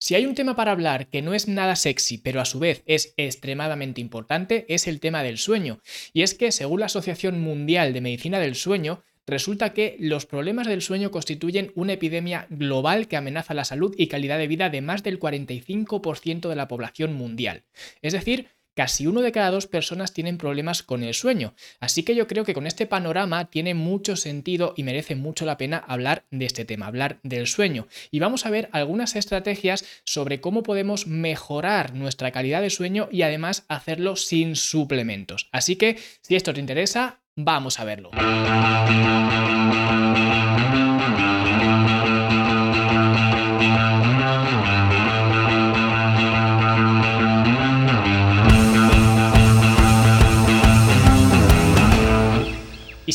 Si hay un tema para hablar que no es nada sexy, pero a su vez es extremadamente importante, es el tema del sueño. Y es que, según la Asociación Mundial de Medicina del Sueño, resulta que los problemas del sueño constituyen una epidemia global que amenaza la salud y calidad de vida de más del 45% de la población mundial. Es decir, casi uno de cada dos personas tienen problemas con el sueño. Así que yo creo que con este panorama tiene mucho sentido y merece mucho la pena hablar de este tema, hablar del sueño. Y vamos a ver algunas estrategias sobre cómo podemos mejorar nuestra calidad de sueño y además hacerlo sin suplementos. Así que si esto te interesa, vamos a verlo.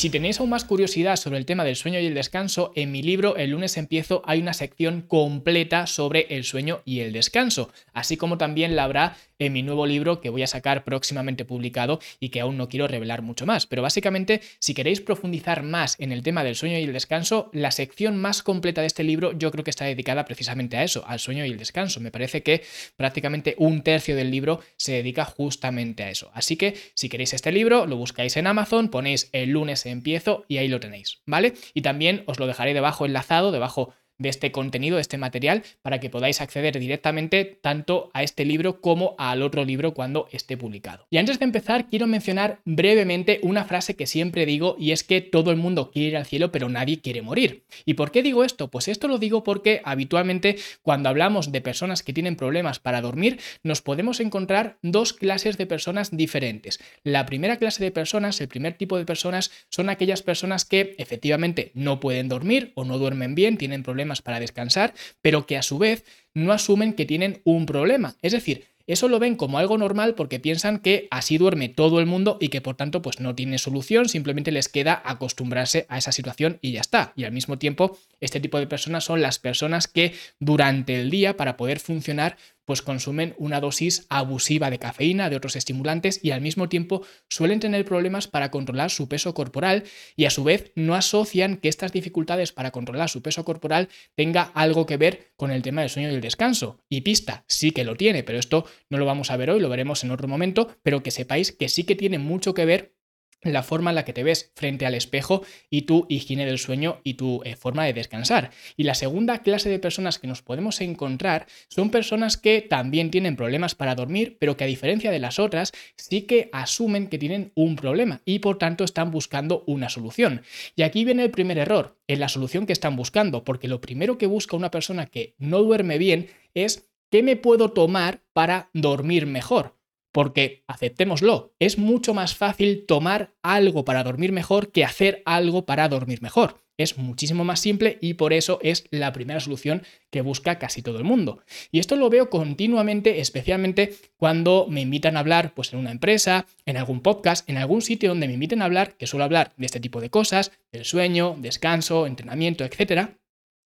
Si tenéis aún más curiosidad sobre el tema del sueño y el descanso, en mi libro El lunes empiezo hay una sección completa sobre el sueño y el descanso, así como también la habrá en mi nuevo libro que voy a sacar próximamente publicado y que aún no quiero revelar mucho más. Pero básicamente, si queréis profundizar más en el tema del sueño y el descanso, la sección más completa de este libro yo creo que está dedicada precisamente a eso, al sueño y el descanso. Me parece que prácticamente un tercio del libro se dedica justamente a eso. Así que si queréis este libro, lo buscáis en Amazon, ponéis el lunes empiezo y ahí lo tenéis, ¿vale? Y también os lo dejaré debajo enlazado, debajo de este contenido, de este material, para que podáis acceder directamente tanto a este libro como al otro libro cuando esté publicado. Y antes de empezar, quiero mencionar brevemente una frase que siempre digo y es que todo el mundo quiere ir al cielo, pero nadie quiere morir. ¿Y por qué digo esto? Pues esto lo digo porque habitualmente cuando hablamos de personas que tienen problemas para dormir, nos podemos encontrar dos clases de personas diferentes. La primera clase de personas, el primer tipo de personas, son aquellas personas que efectivamente no pueden dormir o no duermen bien, tienen problemas para descansar, pero que a su vez no asumen que tienen un problema. Es decir, eso lo ven como algo normal porque piensan que así duerme todo el mundo y que por tanto pues no tiene solución, simplemente les queda acostumbrarse a esa situación y ya está. Y al mismo tiempo, este tipo de personas son las personas que durante el día para poder funcionar pues consumen una dosis abusiva de cafeína, de otros estimulantes y al mismo tiempo suelen tener problemas para controlar su peso corporal y a su vez no asocian que estas dificultades para controlar su peso corporal tenga algo que ver con el tema del sueño y el descanso. Y pista, sí que lo tiene, pero esto no lo vamos a ver hoy, lo veremos en otro momento, pero que sepáis que sí que tiene mucho que ver la forma en la que te ves frente al espejo y tu higiene del sueño y tu eh, forma de descansar. Y la segunda clase de personas que nos podemos encontrar son personas que también tienen problemas para dormir, pero que a diferencia de las otras sí que asumen que tienen un problema y por tanto están buscando una solución. Y aquí viene el primer error, en la solución que están buscando, porque lo primero que busca una persona que no duerme bien es ¿qué me puedo tomar para dormir mejor? Porque, aceptémoslo, es mucho más fácil tomar algo para dormir mejor que hacer algo para dormir mejor. Es muchísimo más simple y por eso es la primera solución que busca casi todo el mundo. Y esto lo veo continuamente, especialmente cuando me invitan a hablar pues, en una empresa, en algún podcast, en algún sitio donde me inviten a hablar, que suelo hablar de este tipo de cosas, del sueño, descanso, entrenamiento, etc.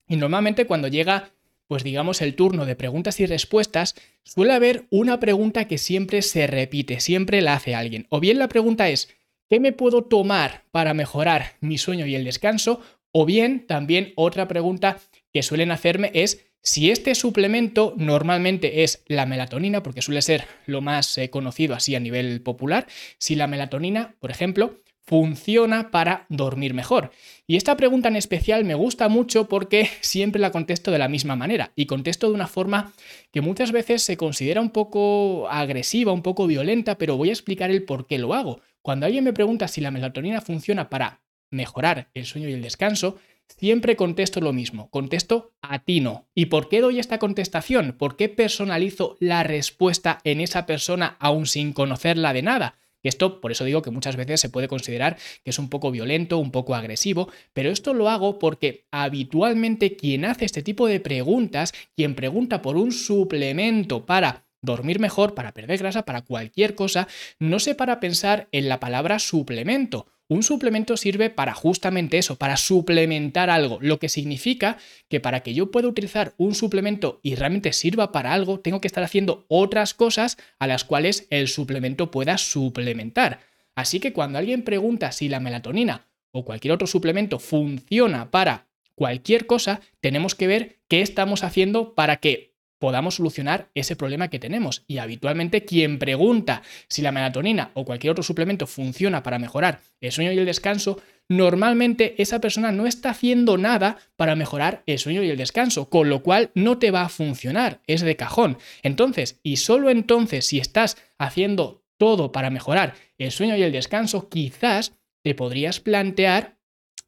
Y normalmente cuando llega pues digamos el turno de preguntas y respuestas, suele haber una pregunta que siempre se repite, siempre la hace alguien. O bien la pregunta es, ¿qué me puedo tomar para mejorar mi sueño y el descanso? O bien también otra pregunta que suelen hacerme es si este suplemento normalmente es la melatonina, porque suele ser lo más eh, conocido así a nivel popular, si la melatonina, por ejemplo, funciona para dormir mejor? Y esta pregunta en especial me gusta mucho porque siempre la contesto de la misma manera y contesto de una forma que muchas veces se considera un poco agresiva, un poco violenta, pero voy a explicar el por qué lo hago. Cuando alguien me pregunta si la melatonina funciona para mejorar el sueño y el descanso, siempre contesto lo mismo, contesto a ti no. ¿Y por qué doy esta contestación? ¿Por qué personalizo la respuesta en esa persona aún sin conocerla de nada? Y esto, por eso digo que muchas veces se puede considerar que es un poco violento, un poco agresivo, pero esto lo hago porque habitualmente quien hace este tipo de preguntas, quien pregunta por un suplemento para dormir mejor, para perder grasa, para cualquier cosa, no se para pensar en la palabra suplemento un suplemento sirve para justamente eso, para suplementar algo, lo que significa que para que yo pueda utilizar un suplemento y realmente sirva para algo, tengo que estar haciendo otras cosas a las cuales el suplemento pueda suplementar. Así que cuando alguien pregunta si la melatonina o cualquier otro suplemento funciona para cualquier cosa, tenemos que ver qué estamos haciendo para que podamos solucionar ese problema que tenemos. Y habitualmente quien pregunta si la melatonina o cualquier otro suplemento funciona para mejorar el sueño y el descanso, normalmente esa persona no está haciendo nada para mejorar el sueño y el descanso, con lo cual no te va a funcionar, es de cajón. Entonces, y solo entonces si estás haciendo todo para mejorar el sueño y el descanso, quizás te podrías plantear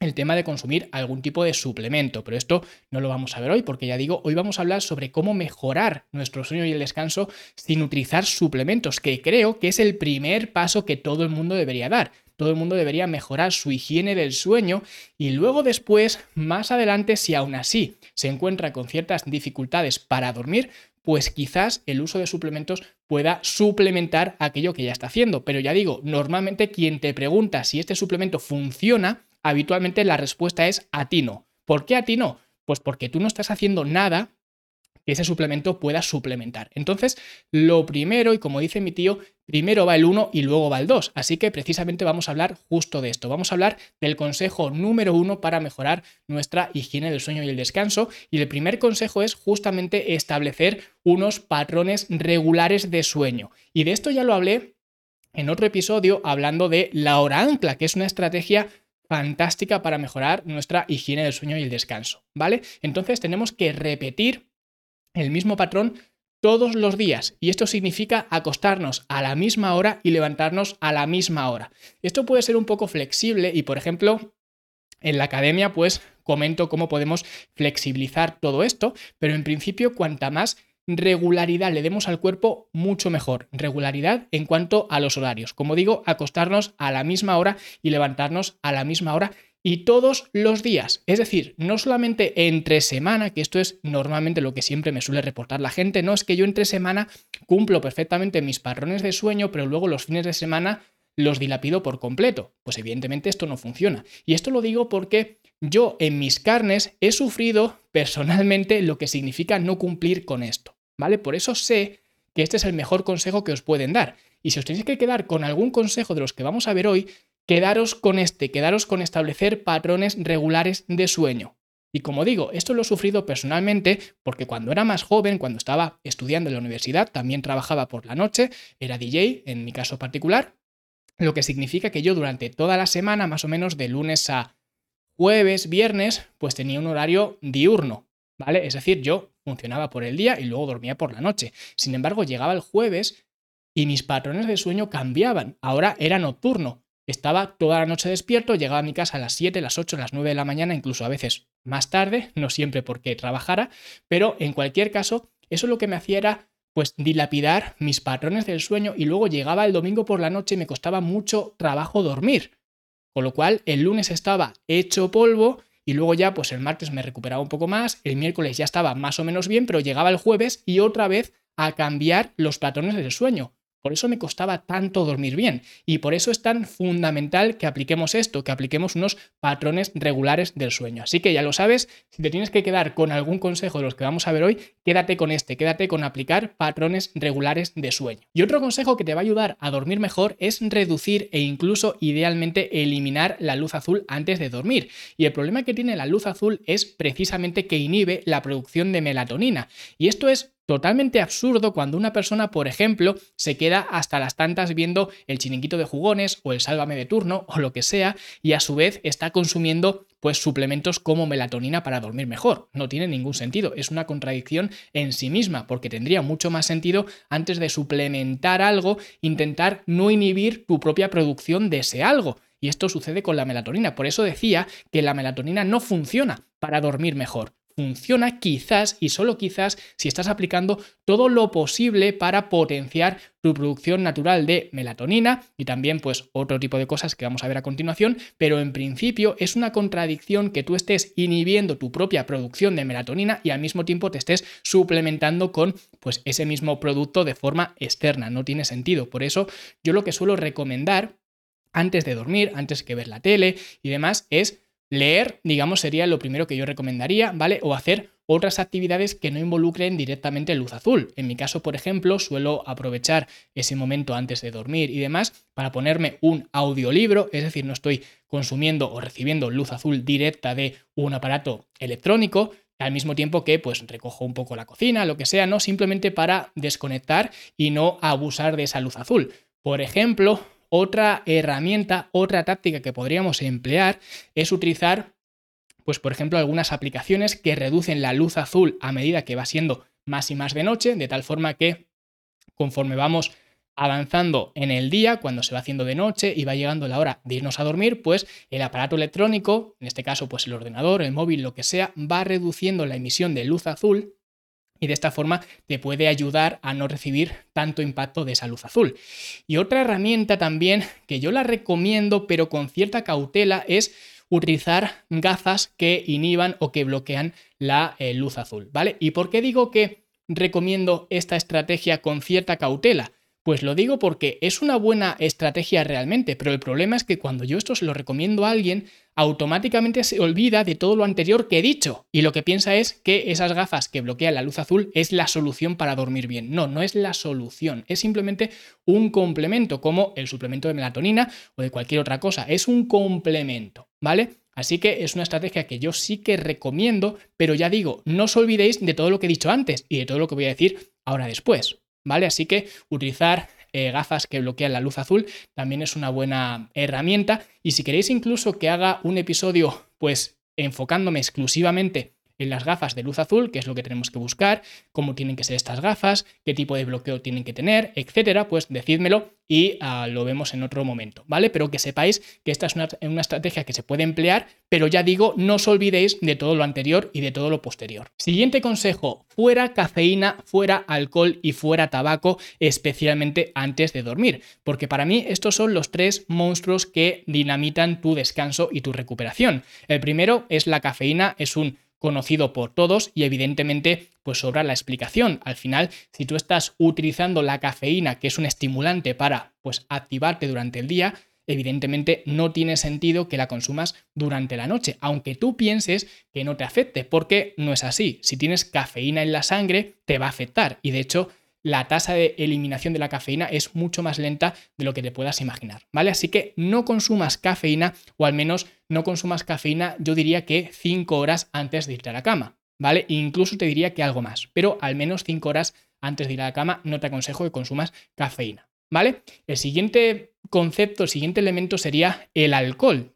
el tema de consumir algún tipo de suplemento, pero esto no lo vamos a ver hoy porque ya digo, hoy vamos a hablar sobre cómo mejorar nuestro sueño y el descanso sin utilizar suplementos, que creo que es el primer paso que todo el mundo debería dar. Todo el mundo debería mejorar su higiene del sueño y luego después, más adelante, si aún así se encuentra con ciertas dificultades para dormir, pues quizás el uso de suplementos pueda suplementar aquello que ya está haciendo. Pero ya digo, normalmente quien te pregunta si este suplemento funciona, habitualmente la respuesta es a ti no. ¿Por qué a ti no? Pues porque tú no estás haciendo nada que ese suplemento pueda suplementar. Entonces, lo primero, y como dice mi tío, primero va el 1 y luego va el 2. Así que precisamente vamos a hablar justo de esto. Vamos a hablar del consejo número uno para mejorar nuestra higiene del sueño y el descanso. Y el primer consejo es justamente establecer unos patrones regulares de sueño. Y de esto ya lo hablé en otro episodio hablando de la hora ancla, que es una estrategia fantástica para mejorar nuestra higiene del sueño y el descanso, ¿vale? Entonces tenemos que repetir el mismo patrón todos los días y esto significa acostarnos a la misma hora y levantarnos a la misma hora. Esto puede ser un poco flexible y por ejemplo en la academia pues comento cómo podemos flexibilizar todo esto, pero en principio cuanta más regularidad le demos al cuerpo, mucho mejor. Regularidad en cuanto a los horarios. Como digo, acostarnos a la misma hora y levantarnos a la misma hora y todos los días. Es decir, no solamente entre semana, que esto es normalmente lo que siempre me suele reportar la gente, no es que yo entre semana cumplo perfectamente mis patrones de sueño, pero luego los fines de semana los dilapido por completo. Pues evidentemente esto no funciona. Y esto lo digo porque yo en mis carnes he sufrido personalmente lo que significa no cumplir con esto. ¿Vale? Por eso sé que este es el mejor consejo que os pueden dar. Y si os tenéis que quedar con algún consejo de los que vamos a ver hoy, quedaros con este, quedaros con establecer patrones regulares de sueño. Y como digo, esto lo he sufrido personalmente porque cuando era más joven, cuando estaba estudiando en la universidad, también trabajaba por la noche, era DJ en mi caso particular, lo que significa que yo durante toda la semana, más o menos de lunes a jueves, viernes, pues tenía un horario diurno, ¿vale? Es decir, yo funcionaba por el día y luego dormía por la noche. Sin embargo, llegaba el jueves y mis patrones de sueño cambiaban. Ahora era nocturno. Estaba toda la noche despierto, llegaba a mi casa a las 7, las 8, las 9 de la mañana, incluso a veces más tarde, no siempre porque trabajara, pero en cualquier caso, eso lo que me hacía era pues dilapidar mis patrones del sueño y luego llegaba el domingo por la noche y me costaba mucho trabajo dormir. Con lo cual el lunes estaba hecho polvo y luego ya, pues el martes me recuperaba un poco más, el miércoles ya estaba más o menos bien, pero llegaba el jueves y otra vez a cambiar los patrones del sueño. Por eso me costaba tanto dormir bien y por eso es tan fundamental que apliquemos esto, que apliquemos unos patrones regulares del sueño. Así que ya lo sabes, si te tienes que quedar con algún consejo de los que vamos a ver hoy, quédate con este, quédate con aplicar patrones regulares de sueño. Y otro consejo que te va a ayudar a dormir mejor es reducir e incluso idealmente eliminar la luz azul antes de dormir. Y el problema que tiene la luz azul es precisamente que inhibe la producción de melatonina. Y esto es Totalmente absurdo cuando una persona, por ejemplo, se queda hasta las tantas viendo el chiringuito de jugones o el sálvame de turno o lo que sea y a su vez está consumiendo pues suplementos como melatonina para dormir mejor. No tiene ningún sentido, es una contradicción en sí misma porque tendría mucho más sentido antes de suplementar algo intentar no inhibir tu propia producción de ese algo. Y esto sucede con la melatonina. Por eso decía que la melatonina no funciona para dormir mejor funciona quizás y solo quizás si estás aplicando todo lo posible para potenciar tu producción natural de melatonina y también pues otro tipo de cosas que vamos a ver a continuación, pero en principio es una contradicción que tú estés inhibiendo tu propia producción de melatonina y al mismo tiempo te estés suplementando con pues ese mismo producto de forma externa, no tiene sentido. Por eso yo lo que suelo recomendar antes de dormir, antes que ver la tele y demás es Leer, digamos, sería lo primero que yo recomendaría, ¿vale? O hacer otras actividades que no involucren directamente luz azul. En mi caso, por ejemplo, suelo aprovechar ese momento antes de dormir y demás para ponerme un audiolibro, es decir, no estoy consumiendo o recibiendo luz azul directa de un aparato electrónico, al mismo tiempo que pues recojo un poco la cocina, lo que sea, no simplemente para desconectar y no abusar de esa luz azul. Por ejemplo, otra herramienta, otra táctica que podríamos emplear es utilizar pues por ejemplo algunas aplicaciones que reducen la luz azul a medida que va siendo más y más de noche, de tal forma que conforme vamos avanzando en el día, cuando se va haciendo de noche y va llegando la hora de irnos a dormir, pues el aparato electrónico, en este caso pues el ordenador, el móvil, lo que sea, va reduciendo la emisión de luz azul y de esta forma te puede ayudar a no recibir tanto impacto de esa luz azul. Y otra herramienta también que yo la recomiendo pero con cierta cautela es utilizar gafas que inhiban o que bloquean la eh, luz azul, ¿vale? ¿Y por qué digo que recomiendo esta estrategia con cierta cautela? Pues lo digo porque es una buena estrategia realmente, pero el problema es que cuando yo esto se lo recomiendo a alguien, automáticamente se olvida de todo lo anterior que he dicho y lo que piensa es que esas gafas que bloquean la luz azul es la solución para dormir bien. No, no es la solución, es simplemente un complemento como el suplemento de melatonina o de cualquier otra cosa, es un complemento, ¿vale? Así que es una estrategia que yo sí que recomiendo, pero ya digo, no os olvidéis de todo lo que he dicho antes y de todo lo que voy a decir ahora después. ¿Vale? Así que utilizar eh, gafas que bloquean la luz azul también es una buena herramienta. Y si queréis incluso que haga un episodio, pues enfocándome exclusivamente en las gafas de luz azul, que es lo que tenemos que buscar, cómo tienen que ser estas gafas, qué tipo de bloqueo tienen que tener, etcétera, pues decídmelo y ah, lo vemos en otro momento, ¿vale? Pero que sepáis que esta es una, una, estrategia que se puede emplear, pero ya digo, no os olvidéis de todo lo anterior y de todo lo posterior. Siguiente consejo, fuera cafeína, fuera alcohol y fuera tabaco, especialmente antes de dormir, porque para mí estos son los tres monstruos que dinamitan tu descanso y tu recuperación. El primero es la cafeína, es un conocido por todos y evidentemente pues sobra la explicación. Al final, si tú estás utilizando la cafeína, que es un estimulante para pues activarte durante el día, evidentemente no tiene sentido que la consumas durante la noche, aunque tú pienses que no te afecte, porque no es así. Si tienes cafeína en la sangre, te va a afectar y de hecho la tasa de eliminación de la cafeína es mucho más lenta de lo que te puedas imaginar, ¿vale? Así que no consumas cafeína o al menos no consumas cafeína, yo diría que 5 horas antes de irte a la cama, ¿vale? Incluso te diría que algo más, pero al menos 5 horas antes de ir a la cama no te aconsejo que consumas cafeína, ¿vale? El siguiente concepto, el siguiente elemento sería el alcohol.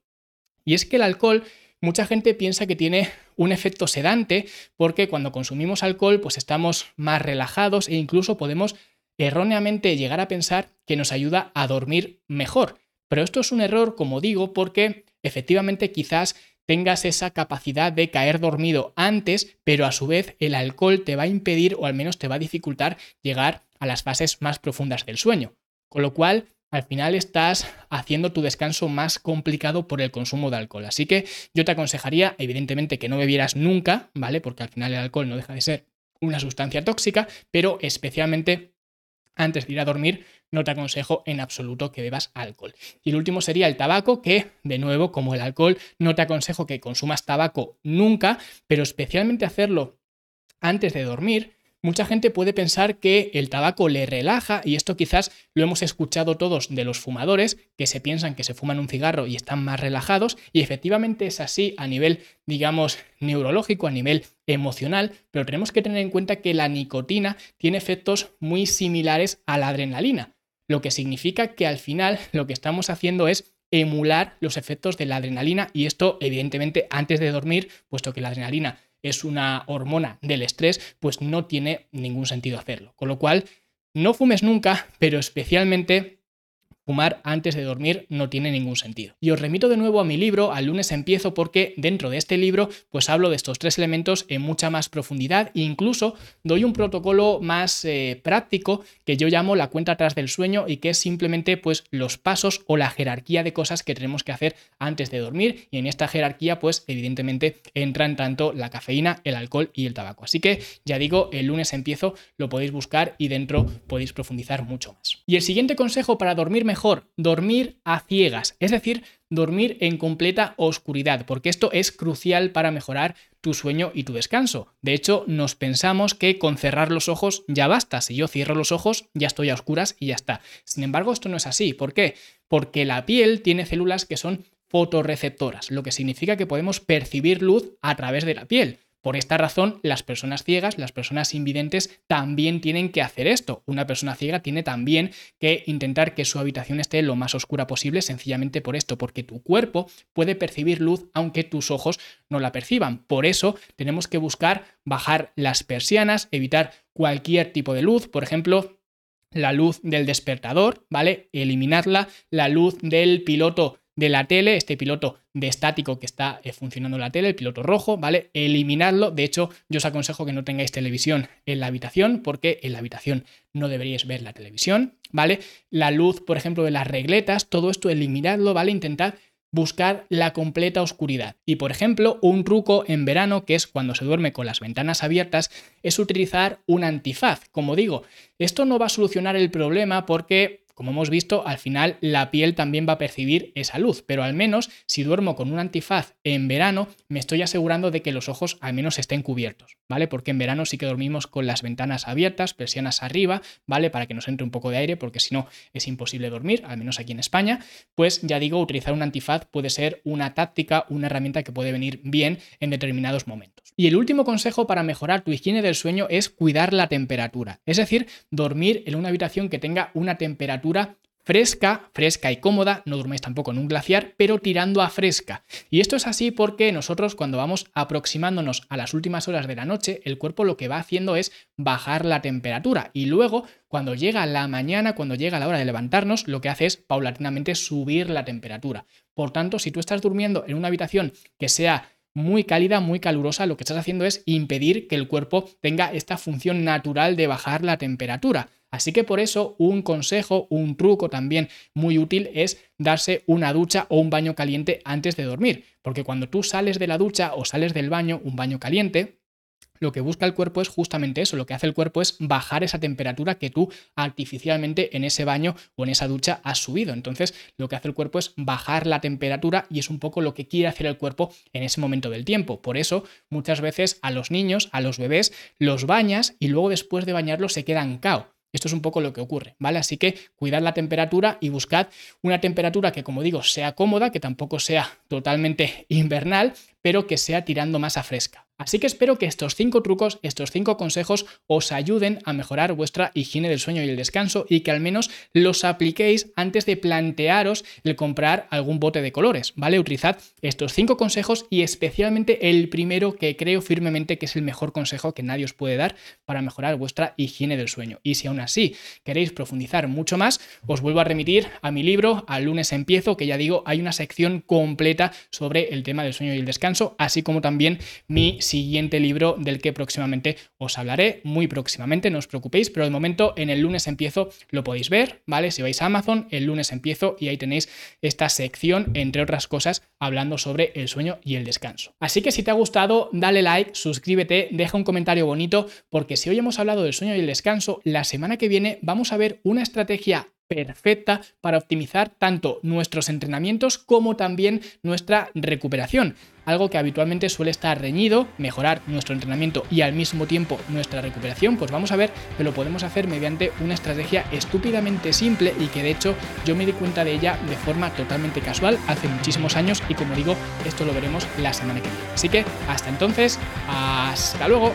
Y es que el alcohol mucha gente piensa que tiene un efecto sedante porque cuando consumimos alcohol pues estamos más relajados e incluso podemos erróneamente llegar a pensar que nos ayuda a dormir mejor. Pero esto es un error, como digo, porque efectivamente quizás tengas esa capacidad de caer dormido antes, pero a su vez el alcohol te va a impedir o al menos te va a dificultar llegar a las fases más profundas del sueño. Con lo cual, al final estás haciendo tu descanso más complicado por el consumo de alcohol. Así que yo te aconsejaría, evidentemente, que no bebieras nunca, ¿vale? Porque al final el alcohol no deja de ser una sustancia tóxica, pero especialmente antes de ir a dormir, no te aconsejo en absoluto que bebas alcohol. Y el último sería el tabaco, que de nuevo, como el alcohol, no te aconsejo que consumas tabaco nunca, pero especialmente hacerlo antes de dormir, Mucha gente puede pensar que el tabaco le relaja y esto quizás lo hemos escuchado todos de los fumadores que se piensan que se fuman un cigarro y están más relajados y efectivamente es así a nivel digamos neurológico, a nivel emocional, pero tenemos que tener en cuenta que la nicotina tiene efectos muy similares a la adrenalina, lo que significa que al final lo que estamos haciendo es emular los efectos de la adrenalina y esto evidentemente antes de dormir, puesto que la adrenalina es una hormona del estrés, pues no tiene ningún sentido hacerlo. Con lo cual, no fumes nunca, pero especialmente Fumar antes de dormir no tiene ningún sentido. Y os remito de nuevo a mi libro, al lunes empiezo, porque dentro de este libro pues hablo de estos tres elementos en mucha más profundidad e incluso doy un protocolo más eh, práctico que yo llamo la cuenta atrás del sueño y que es simplemente pues los pasos o la jerarquía de cosas que tenemos que hacer antes de dormir y en esta jerarquía pues evidentemente entran tanto la cafeína, el alcohol y el tabaco. Así que ya digo, el lunes empiezo, lo podéis buscar y dentro podéis profundizar mucho más. Y el siguiente consejo para dormir mejor dormir a ciegas, es decir, dormir en completa oscuridad, porque esto es crucial para mejorar tu sueño y tu descanso. De hecho, nos pensamos que con cerrar los ojos ya basta. Si yo cierro los ojos, ya estoy a oscuras y ya está. Sin embargo, esto no es así. ¿Por qué? Porque la piel tiene células que son fotorreceptoras, lo que significa que podemos percibir luz a través de la piel. Por esta razón, las personas ciegas, las personas invidentes, también tienen que hacer esto. Una persona ciega tiene también que intentar que su habitación esté lo más oscura posible, sencillamente por esto, porque tu cuerpo puede percibir luz aunque tus ojos no la perciban. Por eso tenemos que buscar bajar las persianas, evitar cualquier tipo de luz, por ejemplo, la luz del despertador, ¿vale? Eliminarla, la luz del piloto de la tele, este piloto de estático que está eh, funcionando la tele, el piloto rojo, ¿vale? Eliminarlo. De hecho, yo os aconsejo que no tengáis televisión en la habitación porque en la habitación no deberíais ver la televisión, ¿vale? La luz, por ejemplo, de las regletas, todo esto eliminadlo, ¿vale? Intentad buscar la completa oscuridad. Y por ejemplo, un truco en verano, que es cuando se duerme con las ventanas abiertas, es utilizar un antifaz. Como digo, esto no va a solucionar el problema porque como hemos visto, al final la piel también va a percibir esa luz, pero al menos si duermo con un antifaz en verano, me estoy asegurando de que los ojos al menos estén cubiertos, ¿vale? Porque en verano sí que dormimos con las ventanas abiertas, persianas arriba, ¿vale? Para que nos entre un poco de aire, porque si no es imposible dormir, al menos aquí en España. Pues ya digo, utilizar un antifaz puede ser una táctica, una herramienta que puede venir bien en determinados momentos. Y el último consejo para mejorar tu higiene del sueño es cuidar la temperatura, es decir, dormir en una habitación que tenga una temperatura fresca, fresca y cómoda, no durmáis tampoco en un glaciar, pero tirando a fresca. Y esto es así porque nosotros cuando vamos aproximándonos a las últimas horas de la noche, el cuerpo lo que va haciendo es bajar la temperatura y luego cuando llega la mañana, cuando llega la hora de levantarnos, lo que hace es paulatinamente subir la temperatura. Por tanto, si tú estás durmiendo en una habitación que sea muy cálida, muy calurosa, lo que estás haciendo es impedir que el cuerpo tenga esta función natural de bajar la temperatura. Así que por eso un consejo, un truco también muy útil es darse una ducha o un baño caliente antes de dormir, porque cuando tú sales de la ducha o sales del baño, un baño caliente, lo que busca el cuerpo es justamente eso, lo que hace el cuerpo es bajar esa temperatura que tú artificialmente en ese baño o en esa ducha has subido. Entonces, lo que hace el cuerpo es bajar la temperatura y es un poco lo que quiere hacer el cuerpo en ese momento del tiempo. Por eso, muchas veces a los niños, a los bebés, los bañas y luego después de bañarlos se quedan cao. Esto es un poco lo que ocurre, ¿vale? Así que cuidad la temperatura y buscad una temperatura que, como digo, sea cómoda, que tampoco sea totalmente invernal, pero que sea tirando más a fresca. Así que espero que estos cinco trucos, estos cinco consejos os ayuden a mejorar vuestra higiene del sueño y el descanso y que al menos los apliquéis antes de plantearos el comprar algún bote de colores, ¿vale? Utilizad estos cinco consejos y especialmente el primero que creo firmemente que es el mejor consejo que nadie os puede dar para mejorar vuestra higiene del sueño. Y si aún así queréis profundizar mucho más, os vuelvo a remitir a mi libro, al lunes empiezo, que ya digo, hay una sección completa sobre el tema del sueño y el descanso, así como también mi siguiente libro del que próximamente os hablaré, muy próximamente, no os preocupéis, pero de momento en el lunes empiezo lo podéis ver, ¿vale? Si vais a Amazon, el lunes empiezo y ahí tenéis esta sección, entre otras cosas, hablando sobre el sueño y el descanso. Así que si te ha gustado, dale like, suscríbete, deja un comentario bonito, porque si hoy hemos hablado del sueño y el descanso, la semana que viene vamos a ver una estrategia perfecta para optimizar tanto nuestros entrenamientos como también nuestra recuperación. Algo que habitualmente suele estar reñido, mejorar nuestro entrenamiento y al mismo tiempo nuestra recuperación, pues vamos a ver que lo podemos hacer mediante una estrategia estúpidamente simple y que de hecho yo me di cuenta de ella de forma totalmente casual hace muchísimos años y como digo, esto lo veremos la semana que viene. Así que hasta entonces, hasta luego.